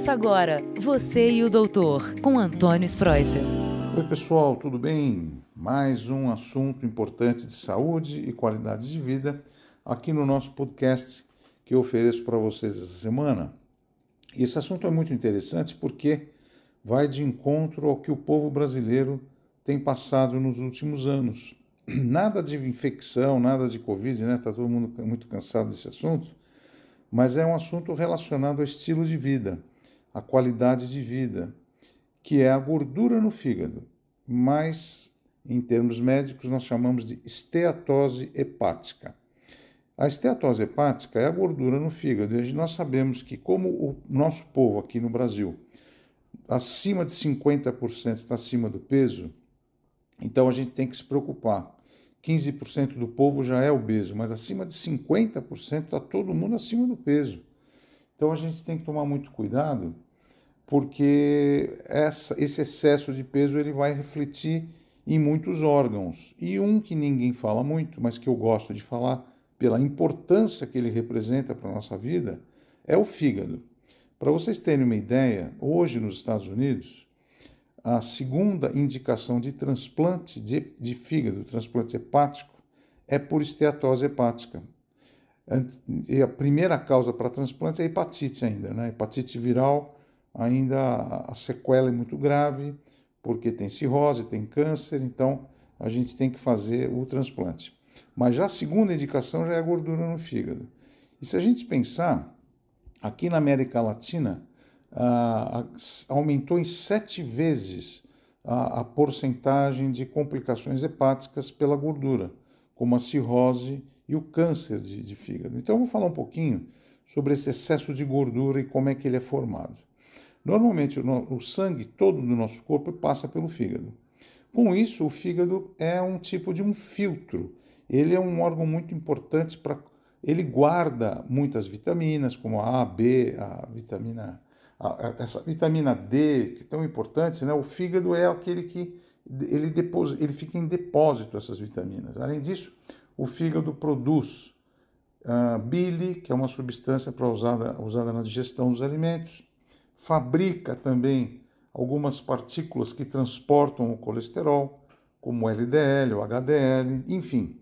Ouça agora Você e o Doutor, com Antônio Spreuser. Oi, pessoal, tudo bem? Mais um assunto importante de saúde e qualidade de vida aqui no nosso podcast que eu ofereço para vocês essa semana. E esse assunto é muito interessante porque vai de encontro ao que o povo brasileiro tem passado nos últimos anos. Nada de infecção, nada de Covid, né? Está todo mundo muito cansado desse assunto, mas é um assunto relacionado ao estilo de vida, à qualidade de vida, que é a gordura no fígado, mas em termos médicos nós chamamos de esteatose hepática. A esteatose hepática é a gordura no fígado, e nós sabemos que, como o nosso povo aqui no Brasil, acima de 50% está acima do peso, então a gente tem que se preocupar 15% do povo já é obeso, mas acima de 50% está todo mundo acima do peso. Então a gente tem que tomar muito cuidado, porque essa, esse excesso de peso ele vai refletir em muitos órgãos. E um que ninguém fala muito, mas que eu gosto de falar pela importância que ele representa para a nossa vida, é o fígado. Para vocês terem uma ideia, hoje nos Estados Unidos, a segunda indicação de transplante de, de fígado, transplante hepático, é por esteatose hepática. E a primeira causa para transplante é hepatite ainda, né? Hepatite viral, ainda a sequela é muito grave, porque tem cirrose, tem câncer, então a gente tem que fazer o transplante. Mas já a segunda indicação já é a gordura no fígado. E se a gente pensar, aqui na América Latina, ah, aumentou em sete vezes a, a porcentagem de complicações hepáticas pela gordura, como a cirrose e o câncer de, de fígado. Então, eu vou falar um pouquinho sobre esse excesso de gordura e como é que ele é formado. Normalmente, o, o sangue todo do nosso corpo passa pelo fígado. Com isso, o fígado é um tipo de um filtro. Ele é um órgão muito importante para. Ele guarda muitas vitaminas, como a A, B, a vitamina essa vitamina D, que é tão importante, né? o fígado é aquele que ele, depos, ele fica em depósito essas vitaminas. Além disso, o fígado produz uh, bile, que é uma substância para usada, usada na digestão dos alimentos, fabrica também algumas partículas que transportam o colesterol, como o LDL, o HDL, enfim.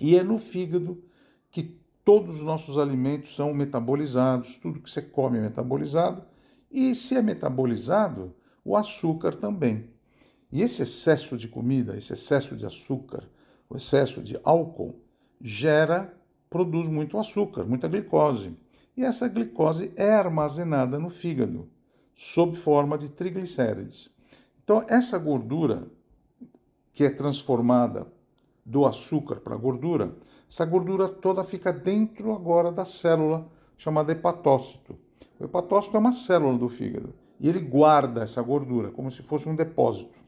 E é no fígado que todos os nossos alimentos são metabolizados, tudo que você come é metabolizado e se é metabolizado, o açúcar também. E esse excesso de comida, esse excesso de açúcar, o excesso de álcool, gera, produz muito açúcar, muita glicose. E essa glicose é armazenada no fígado, sob forma de triglicérides. Então, essa gordura, que é transformada do açúcar para gordura, essa gordura toda fica dentro agora da célula chamada hepatócito. O hepatócito é uma célula do fígado e ele guarda essa gordura como se fosse um depósito.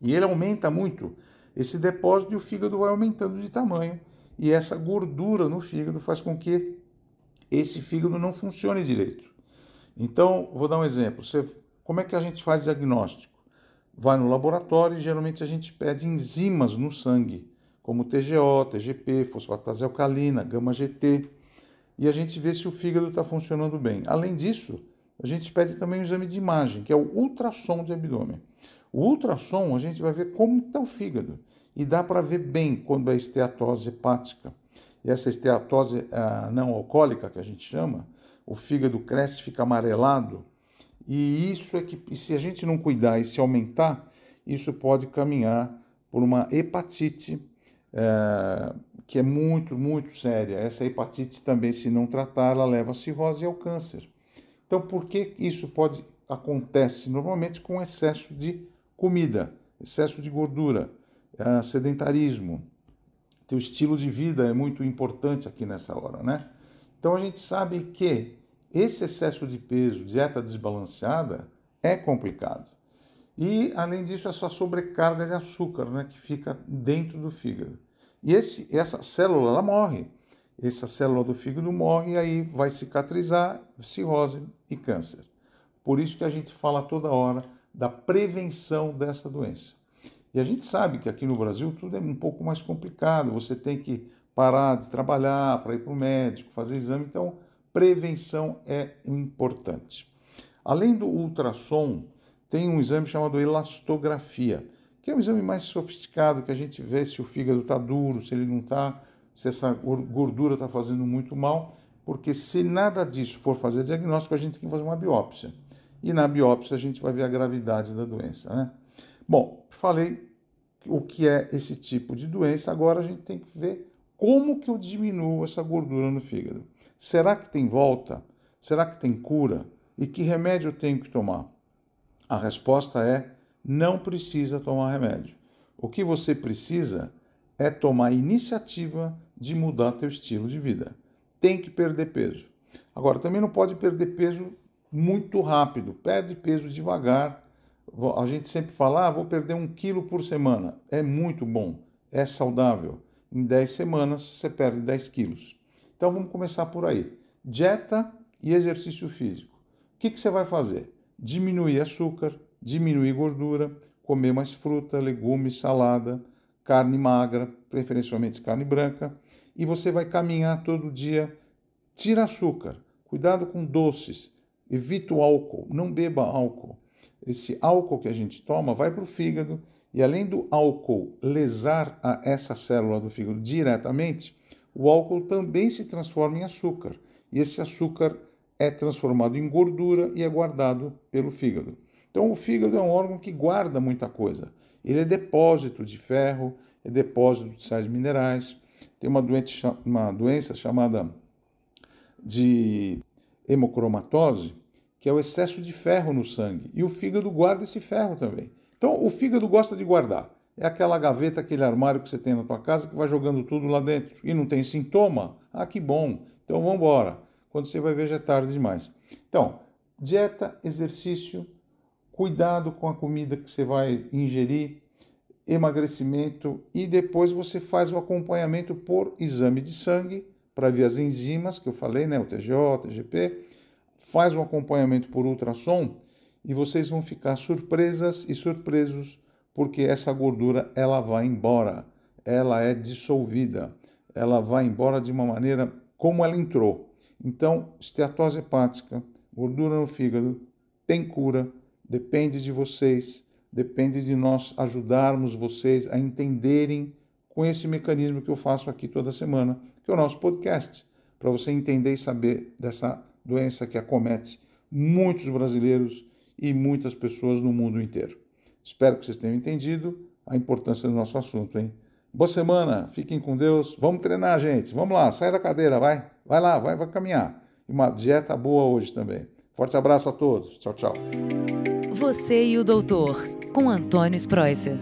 E ele aumenta muito esse depósito e o fígado vai aumentando de tamanho. E essa gordura no fígado faz com que esse fígado não funcione direito. Então, vou dar um exemplo. Você, como é que a gente faz diagnóstico? Vai no laboratório e geralmente a gente pede enzimas no sangue, como TGO, TGP, fosfatase alcalina, gama-GT e a gente vê se o fígado está funcionando bem. Além disso, a gente pede também um exame de imagem, que é o ultrassom de abdômen. O ultrassom a gente vai ver como está o fígado e dá para ver bem quando é esteatose hepática. E essa esteatose ah, não alcoólica, que a gente chama, o fígado cresce, fica amarelado. E isso é que, se a gente não cuidar e se aumentar, isso pode caminhar por uma hepatite é, que é muito, muito séria. Essa hepatite também, se não tratar, ela leva a cirrose e ao câncer. Então, por que isso pode acontece normalmente com excesso de comida, excesso de gordura, é, sedentarismo. Teu estilo de vida é muito importante aqui nessa hora, né? Então a gente sabe que esse excesso de peso, dieta desbalanceada, é complicado. E, além disso, essa sobrecarga de açúcar né, que fica dentro do fígado. E esse, essa célula ela morre. Essa célula do fígado morre e aí vai cicatrizar cirrose e câncer. Por isso que a gente fala toda hora da prevenção dessa doença. E a gente sabe que aqui no Brasil tudo é um pouco mais complicado. Você tem que parar de trabalhar para ir para o médico, fazer exame. Então, prevenção é importante. Além do ultrassom, tem um exame chamado elastografia, que é um exame mais sofisticado, que a gente vê se o fígado está duro, se ele não está, se essa gordura está fazendo muito mal, porque se nada disso for fazer diagnóstico, a gente tem que fazer uma biópsia. E na biópsia a gente vai ver a gravidade da doença. Né? Bom, falei o que é esse tipo de doença, agora a gente tem que ver como que eu diminuo essa gordura no fígado. Será que tem volta? Será que tem cura? E que remédio eu tenho que tomar? A resposta é: não precisa tomar remédio. O que você precisa é tomar iniciativa de mudar teu estilo de vida. Tem que perder peso. Agora, também não pode perder peso muito rápido. Perde peso devagar. A gente sempre fala, ah, vou perder um quilo por semana. É muito bom, é saudável. Em 10 semanas você perde 10 quilos. Então vamos começar por aí. Dieta e exercício físico. O que, que você vai fazer? Diminuir açúcar, diminuir gordura, comer mais fruta, legumes, salada, carne magra, preferencialmente carne branca, e você vai caminhar todo dia. Tira açúcar, cuidado com doces, evita o álcool, não beba álcool. Esse álcool que a gente toma vai para o fígado e além do álcool lesar a essa célula do fígado diretamente, o álcool também se transforma em açúcar. E esse açúcar é transformado em gordura e é guardado pelo fígado. Então, o fígado é um órgão que guarda muita coisa. Ele é depósito de ferro, é depósito de sais minerais. Tem uma doença, uma doença chamada de hemocromatose, que é o excesso de ferro no sangue. E o fígado guarda esse ferro também. Então, o fígado gosta de guardar. É aquela gaveta, aquele armário que você tem na tua casa que vai jogando tudo lá dentro. E não tem sintoma? Ah, que bom. Então, vamos embora. Quando você vai ver, já é tarde demais. Então, dieta, exercício, cuidado com a comida que você vai ingerir, emagrecimento e depois você faz o acompanhamento por exame de sangue para ver as enzimas que eu falei, né, o TGO, o TGP, faz um acompanhamento por ultrassom e vocês vão ficar surpresas e surpresos porque essa gordura ela vai embora, ela é dissolvida, ela vai embora de uma maneira como ela entrou. Então, esteatose hepática, gordura no fígado, tem cura, Depende de vocês, depende de nós ajudarmos vocês a entenderem com esse mecanismo que eu faço aqui toda semana, que é o nosso podcast, para você entender e saber dessa doença que acomete muitos brasileiros e muitas pessoas no mundo inteiro. Espero que vocês tenham entendido a importância do nosso assunto, hein? Boa semana, fiquem com Deus. Vamos treinar, gente. Vamos lá, sai da cadeira, vai. Vai lá, vai, vai caminhar. E uma dieta boa hoje também. Forte abraço a todos. Tchau, tchau. Você e o Doutor, com Antônio Spreuser.